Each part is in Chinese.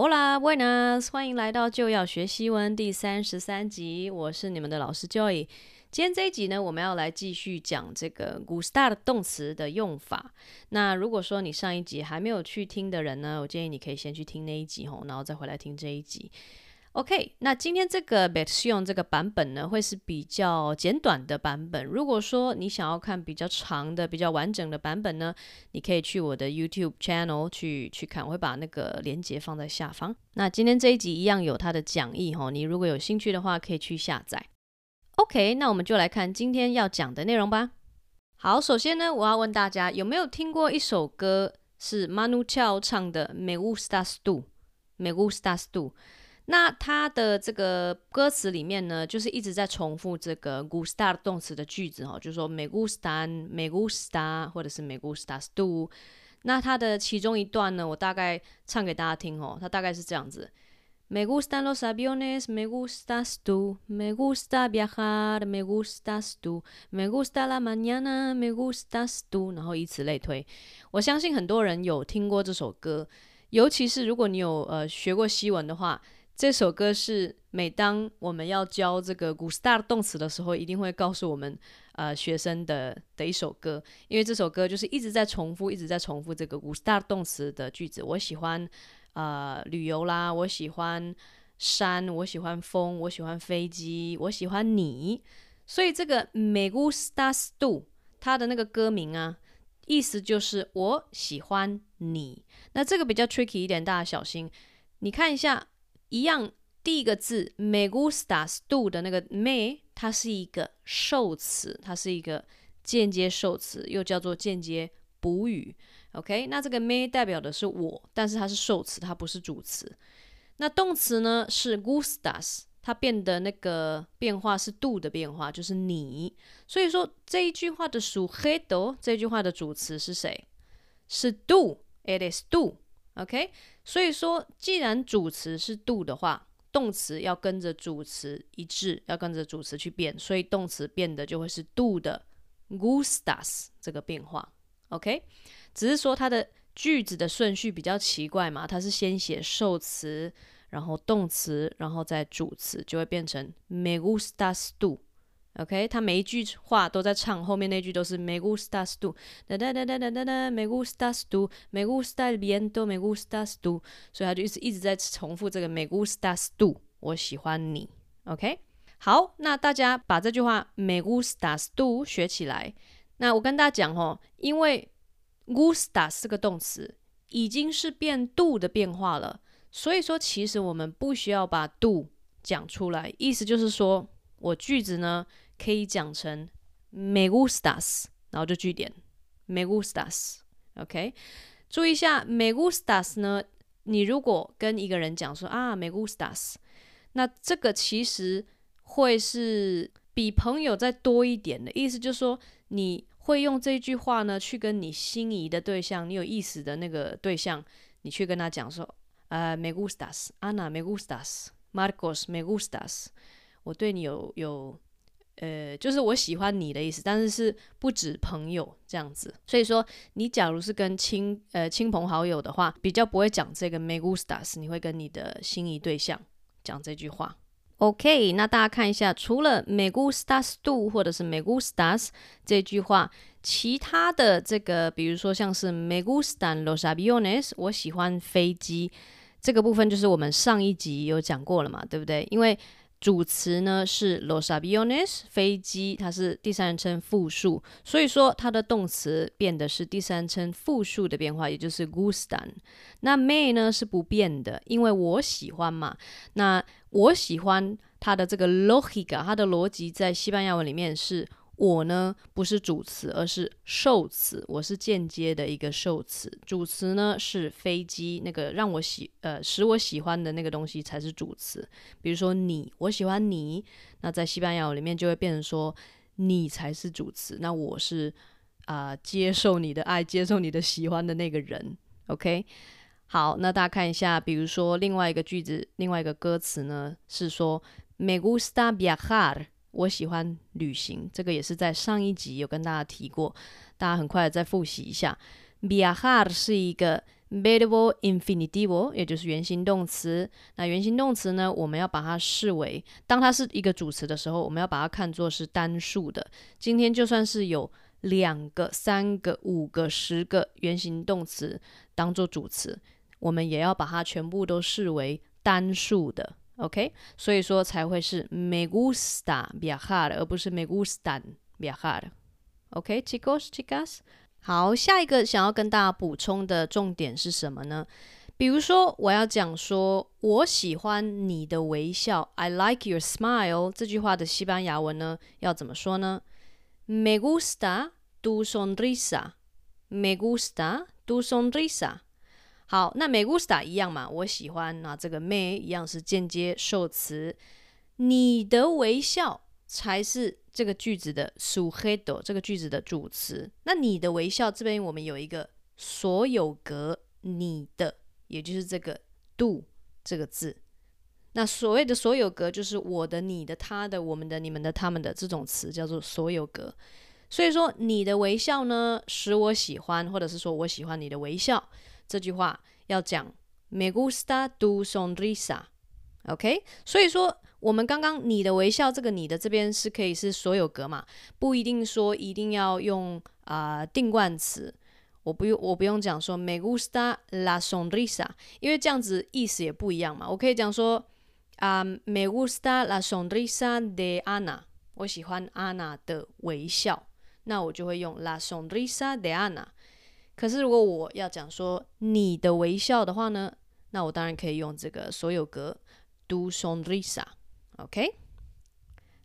Hola, buenas，欢迎来到就要学西文第三十三集。我是你们的老师 Joy。今天这一集呢，我们要来继续讲这个 gustar 动词的用法。那如果说你上一集还没有去听的人呢，我建议你可以先去听那一集吼，然后再回来听这一集。OK，那今天这个 versión 这个版本呢，会是比较简短的版本。如果说你想要看比较长的、比较完整的版本呢，你可以去我的 YouTube channel 去去看，我会把那个链接放在下方。那今天这一集一样有它的讲义哈，你如果有兴趣的话，可以去下载。OK，那我们就来看今天要讲的内容吧。好，首先呢，我要问大家有没有听过一首歌是 Manu Chao 唱的 Me gustas tú，Me gustas tú。那它的这个歌词里面呢，就是一直在重复这个 gustar 动词的句子哈，就是说 me gustan, me gusta，或者是 me gustas tú。那它的其中一段呢，我大概唱给大家听哦，它大概是这样子：me gustan los aviones, me gustas tú, me gusta viajar, me gustas tú, me gusta la mañana, me gustas tú，然后以此类推。我相信很多人有听过这首歌，尤其是如果你有呃学过西文的话。这首歌是每当我们要教这个 gustar 动词的时候，一定会告诉我们呃学生的的一首歌，因为这首歌就是一直在重复，一直在重复这个 gustar 动词的句子。我喜欢呃旅游啦，我喜欢山，我喜欢风，我喜欢飞机，我喜欢你。所以这个 me gustas tú，它的那个歌名啊，意思就是我喜欢你。那这个比较 tricky 一点，大家小心。你看一下。一样，第一个字 me gustas do 的那个 me，它是一个受词，它是一个间接受词，又叫做间接补语。OK，那这个 me 代表的是我，但是它是受词，它不是主词。那动词呢是 gustas，它变的那个变化是 do 的变化，就是你。所以说这一句话的 sujeto，这句话的主词是谁？是 do，it is do。OK，所以说，既然主词是 do 的话，动词要跟着主词一致，要跟着主词去变，所以动词变的就会是 do 的 gustas 这个变化。OK，只是说它的句子的顺序比较奇怪嘛，它是先写受词，然后动词，然后再主词，就会变成 me gustas do。OK，他每一句话都在唱，后面那句都是 Me gustas tú，哒哒哒哒哒哒哒，Me gustas tú，Me gusta el viento，Me gustas tú，所以他就一直一直在重复这个 Me gustas tú，我喜欢你。OK，好，那大家把这句话 Me gustas tú 学起来。那我跟大家讲哦，因为 gustas 这个动词已经是变 tú 的变化了，所以说其实我们不需要把 tú 讲出来，意思就是说我句子呢。可以讲成 me gustas，然后就句点 me gustas，OK？注意一下 me gustas 呢，你如果跟一个人讲说啊 me gustas，那这个其实会是比朋友再多一点的意思，就是说你会用这句话呢去跟你心仪的对象，你有意思的那个对象，你去跟他讲说，呃 me gustas，Ana me gustas，Marcos me gustas，我对你有有。呃，就是我喜欢你的意思，但是是不止朋友这样子。所以说，你假如是跟亲呃亲朋好友的话，比较不会讲这个 me gustas，你会跟你的心仪对象讲这句话。OK，那大家看一下，除了 me gustas tú 或者是 me gustas 这句话，其他的这个，比如说像是 me gustan los aviones，我喜欢飞机，这个部分就是我们上一集有讲过了嘛，对不对？因为主词呢是 los aviones，飞机，它是第三人称复数，所以说它的动词变的是第三人称复数的变化，也就是 gustan。那 me 呢是不变的，因为我喜欢嘛。那我喜欢它的这个 logica，它的逻辑在西班牙文里面是。我呢不是主词，而是受词。我是间接的一个受词，主词呢是飞机，那个让我喜呃使我喜欢的那个东西才是主词。比如说你，我喜欢你，那在西班牙语里面就会变成说你才是主词，那我是啊、接受你的爱，接受你的喜欢的那个人。OK，好，那大家看一下，比如说另外一个句子，另外一个歌词呢是说 Me gusta viajar。我喜欢旅行，这个也是在上一集有跟大家提过，大家很快再复习一下。Viajar 是一个 verbo infinitivo，也就是原形动词。那原形动词呢，我们要把它视为，当它是一个主词的时候，我们要把它看作是单数的。今天就算是有两个、三个、五个、十个原形动词当做主词，我们也要把它全部都视为单数的。OK，所以说才会是 me gusta viajar，而不是 me gustan viajar。OK，chicos，chicas。好，下一个想要跟大家补充的重点是什么呢？比如说，我要讲说我喜欢你的微笑，I like your smile。这句话的西班牙文呢，要怎么说呢？Me gusta tu sonrisa。Me gusta tu sonrisa。好，那 me gusta 一样嘛，我喜欢。那这个 me 一样是间接受词，你的微笑才是。这个句子的 sujeto，这个句子的主词。那你的微笑这边我们有一个所有格，你的，也就是这个 do 这个字。那所谓的所有格就是我的、你的、他的、我们的、你们的、他们的这种词叫做所有格。所以说你的微笑呢，使我喜欢，或者是说我喜欢你的微笑。这句话要讲 me gusta tu sonrisa。OK，所以说。我们刚刚你的微笑，这个你的这边是可以是所有格嘛？不一定说一定要用啊、呃、定冠词。我不用我不用讲说 me gusta la sonrisa，因为这样子意思也不一样嘛。我可以讲说啊、呃、me gusta la sonrisa de Ana，我喜欢 Ana 的微笑，那我就会用 la sonrisa de Ana。可是如果我要讲说你的微笑的话呢，那我当然可以用这个所有格，du sonrisa。OK，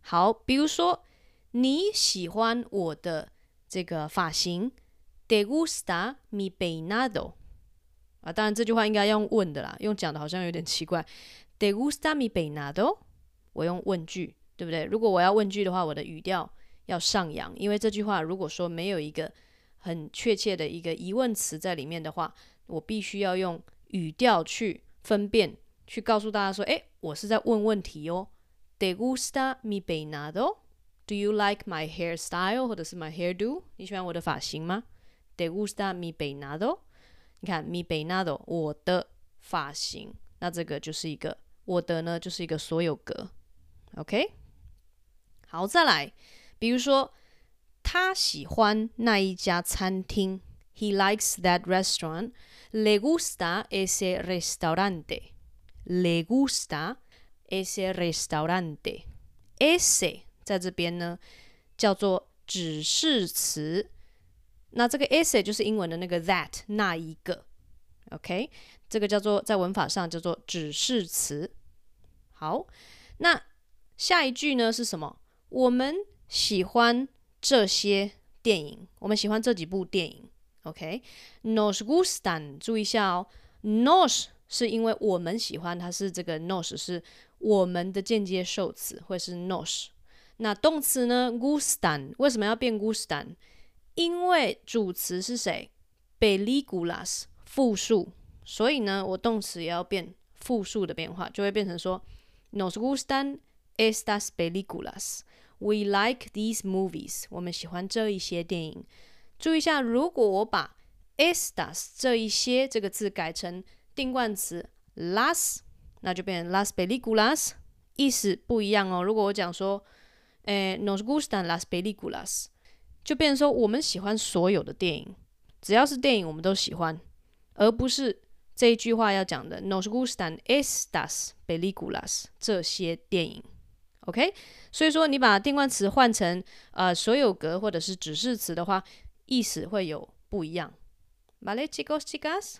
好，比如说你喜欢我的这个发型，¿Te gusta mi peinado？啊，当然这句话应该用问的啦，用讲的好像有点奇怪。¿Te gusta mi peinado？我用问句，对不对？如果我要问句的话，我的语调要上扬，因为这句话如果说没有一个很确切的一个疑问词在里面的话，我必须要用语调去分辨，去告诉大家说，诶，我是在问问题哦。¿Te gusta mi peinado? Do you like my hairstyle 或者是 my hairdo？你喜欢我的发型吗？¿Te gusta mi peinado？你看 mi peinado 我的发型，那这个就是一个我的呢，就是一个所有格。OK，好，再来，比如说他喜欢那一家餐厅，He likes that restaurant. Le gusta ese restaurante. Le gusta ese restaurante，ese 在这边呢叫做指示词，那这个 ese 就是英文的那个 that 那一个，OK，这个叫做在文法上叫做指示词。好，那下一句呢是什么？我们喜欢这些电影，我们喜欢这几部电影，OK，nos gustan，注意一下哦，nos 是因为我们喜欢，它是这个 nos 是。我们的间接受词会是 nos，那动词呢？gustan 为什么要变 gustan？因为主词是谁？películas 复数，所以呢，我动词也要变复数的变化，就会变成说 nos gustan estas películas。We like these movies。我们喜欢这一些电影。注意一下，如果我把 estas 这一些这个字改成定冠词 las。那就变成 las películas，意思不一样哦。如果我讲说，诶，nos gustan las películas，就变成说我们喜欢所有的电影，只要是电影我们都喜欢，而不是这一句话要讲的 nos gustan estas películas 这些电影。OK，所以说你把定冠词换成呃所有格或者是指示词的话，意思会有不一样。Vale, chicos, chicas.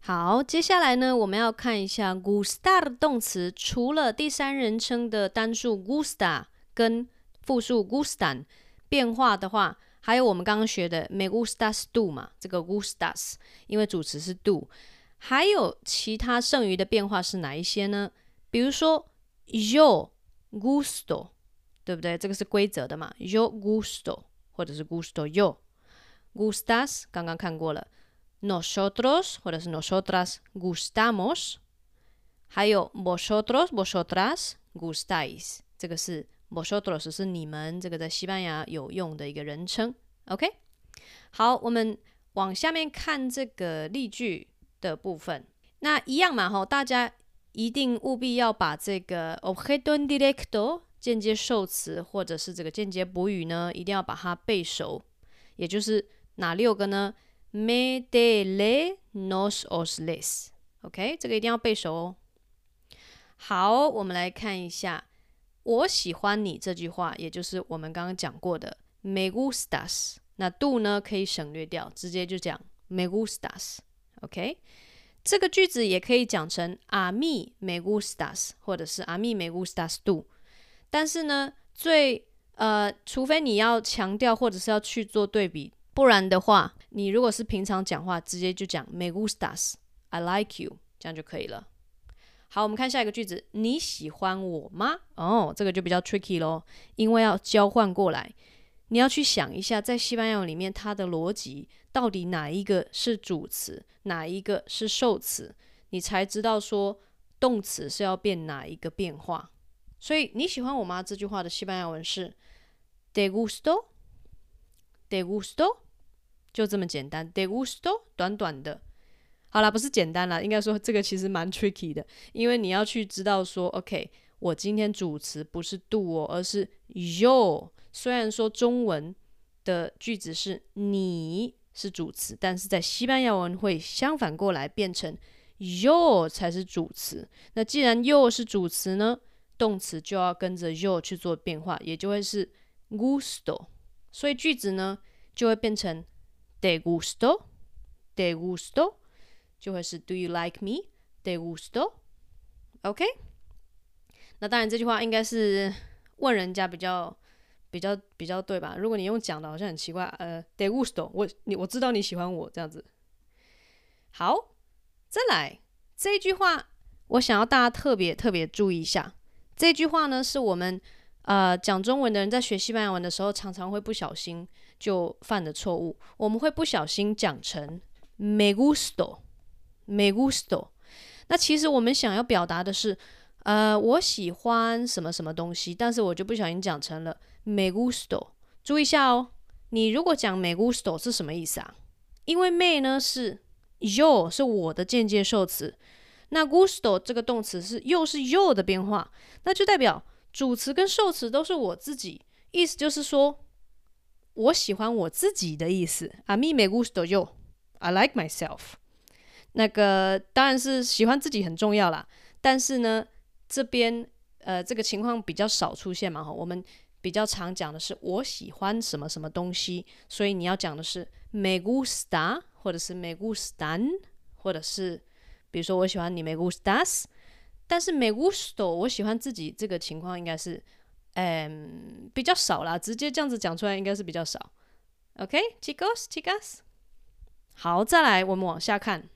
好，接下来呢，我们要看一下 gustar 动词，除了第三人称的单数 gusta 跟复数 gustan 变化的话，还有我们刚刚学的 me gustas do 嘛，这个 gustas 因为主词是 do，还有其他剩余的变化是哪一些呢？比如说 yo gusto，对不对？这个是规则的嘛，yo gusto 或者是 gusto yo，gustas 刚刚看过了。nosotros 或者是 nosotras gustamos，还有 vosotros vosotras gustais 这个是 vosotros 是你们，这个在西班牙有用的一个人称。OK，好，我们往下面看这个例句的部分。那一样嘛，吼，大家一定务必要把这个 objeto indirecto 间接受词或者是这个间接补语呢，一定要把它背熟。也就是哪六个呢？Me, de le nos, os, les。OK，这个一定要背熟哦。好，我们来看一下“我喜欢你”这句话，也就是我们刚刚讲过的 “me gustas”。那 do 呢可以省略掉，直接就讲 “me gustas”。OK，这个句子也可以讲成 “a mí me gustas” 或者是 “a mí me gustas tú”。但是呢，最呃，除非你要强调或者是要去做对比，不然的话，你如果是平常讲话，直接就讲 “me gustas”，“I like you”，这样就可以了。好，我们看下一个句子，你喜欢我吗？哦，这个就比较 tricky 咯，因为要交换过来，你要去想一下，在西班牙语里面，它的逻辑到底哪一个是主词，哪一个是受词，你才知道说动词是要变哪一个变化。所以你喜欢我吗？这句话的西班牙文是，de gusto，de gusto”，就这么简单，de gusto”，短短的。好啦，不是简单啦，应该说这个其实蛮 tricky 的，因为你要去知道说，OK，我今天主词不是 do 哦，而是 you。虽然说中文的句子是你是主词，但是在西班牙文会相反过来变成 “you” 才是主词。那既然 “you” 是主词呢，动词就要跟着 “you” 去做变化，也就会是 gusto。所以句子呢就会变成 “de gusto”，“de gusto。就会是 Do you like me? de gusto?OK？那当然，这句话应该是问人家比较比较比较对吧？如果你用讲的，好像很奇怪。呃，de gusto？我你我知道你喜欢我这样子。好，再来这句话，我想要大家特别特别注意一下。这句话呢，是我们呃讲中文的人在学西班牙文的时候，常常会不小心就犯的错误。我们会不小心讲成 Me gusto。Me gusto，那其实我们想要表达的是，呃，我喜欢什么什么东西，但是我就不小心讲成了 me gusto。注意一下哦，你如果讲 me gusto 是什么意思啊？因为 me 呢是 Your 是我的间接受词，那 gusto 这个动词是又是 Your 的变化，那就代表主词跟受词都是我自己，意思就是说我喜欢我自己的意思。A mí me gusto yo，I like myself。那个当然是喜欢自己很重要啦，但是呢，这边呃这个情况比较少出现嘛哈，我们比较常讲的是我喜欢什么什么东西，所以你要讲的是 me gusta 或者是 me gustan，或者是比如说我喜欢你 me gustas，但是 me gusto 我喜欢自己这个情况应该是嗯比较少啦，直接这样子讲出来应该是比较少。OK，chicos，chicas，好，再来我们往下看。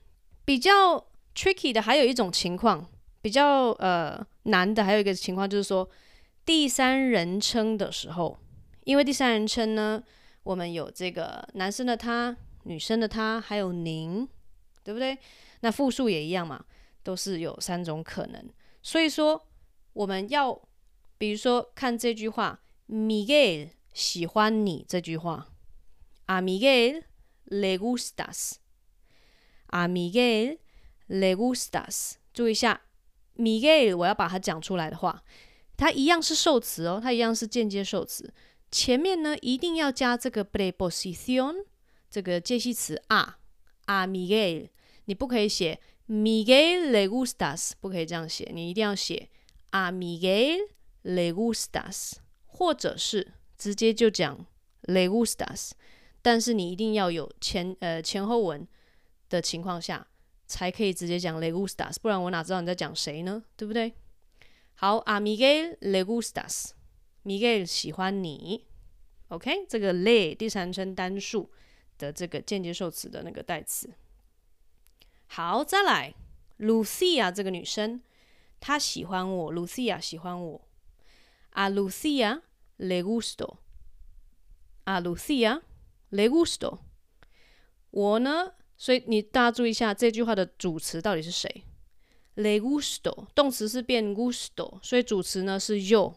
比较 tricky 的还有一种情况，比较呃难的还有一个情况就是说第三人称的时候，因为第三人称呢，我们有这个男生的他、女生的他，还有您，对不对？那复数也一样嘛，都是有三种可能。所以说我们要比如说看这句话，Miguel 喜欢你这句话，A Miguel le gustas。A Miguel le gustas。注意一下，Miguel，我要把它讲出来的话，它一样是受词哦，它一样是间接受词。前面呢，一定要加这个 preposición，这个介系词 a。A Miguel，你不可以写 Miguel le gustas，不可以这样写，你一定要写 A Miguel le gustas，或者是直接就讲 le gustas，但是你一定要有前呃前后文。的情况下，才可以直接讲 le gustas，不然我哪知道你在讲谁呢？对不对？好，a Miguel le gustas，Miguel 喜欢你。OK，这个 le 第三人称单数的这个间接受词的那个代词。好，再来，Lucia 这个女生，她喜欢我，Lucia 喜欢我。A Lucia le gusto，A Lucia le gusto。我呢？所以你大家注意一下这句话的主词到底是谁？Le gusto，动词是变 gusto，所以主词呢是 yo。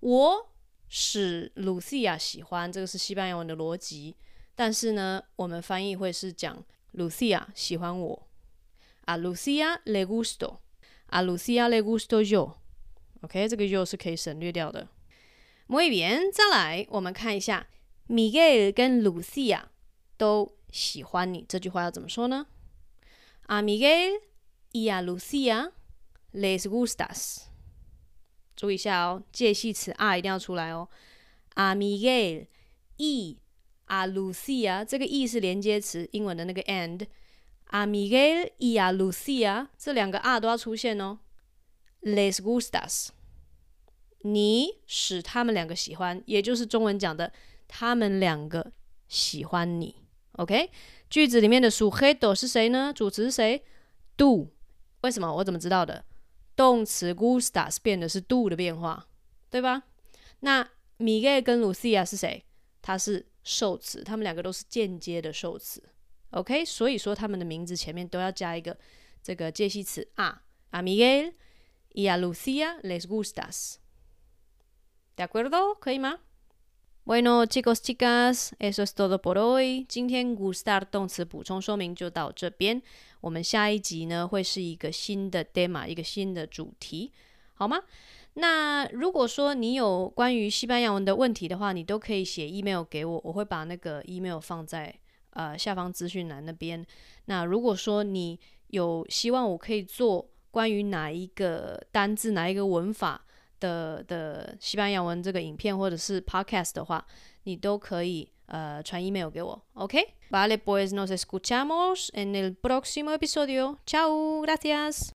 我使 Lucia 喜欢，这个是西班牙文的逻辑。但是呢，我们翻译会是讲 Lucia 喜欢我。A Lucia le gusto. A Lucia le gusto yo. OK，这个 yo 是可以省略掉的。Muy bien，再来，我们看一下，Miguel 跟 Lucia 都喜欢你。这句话要怎么说呢？A Miguel y a Lucia les gustas。注意一下哦，介系词 a 一定要出来哦。A Miguel y a Lucia，这个 e 是连接词，英文的那个 and。A Miguel y a Lucia，这两个 a 都要出现哦。Les gustas，你使他们两个喜欢，也就是中文讲的，他们两个喜欢你。OK，句子里面的 sujeto 是谁呢？主词是谁？Do。为什么？我怎么知道的？动词 gustas 变的是 do 的变化，对吧？那 Miguel 跟 Lucia 是谁？它是受词，他们两个都是间接的受词。OK，所以说他们的名字前面都要加一个这个介系词啊。A Miguel y a Lucia les gustas，¿De acuerdo？可以吗？Bueno, chicos, chicas, eso es todo por hoy。今天 gustar 动词补充说明就到这边。我们下一集呢会是一个新的 demo，一个新的主题，好吗？那如果说你有关于西班牙文的问题的话，你都可以写 email 给我，我会把那个 email 放在。呃，下方资讯栏那边。那如果说你有希望我可以做关于哪一个单字、哪一个文法的的西班牙文这个影片或者是 podcast 的话，你都可以 呃传 email 给我。OK，Vale, pues nos escuchamos en el próximo episodio. Chao, gracias.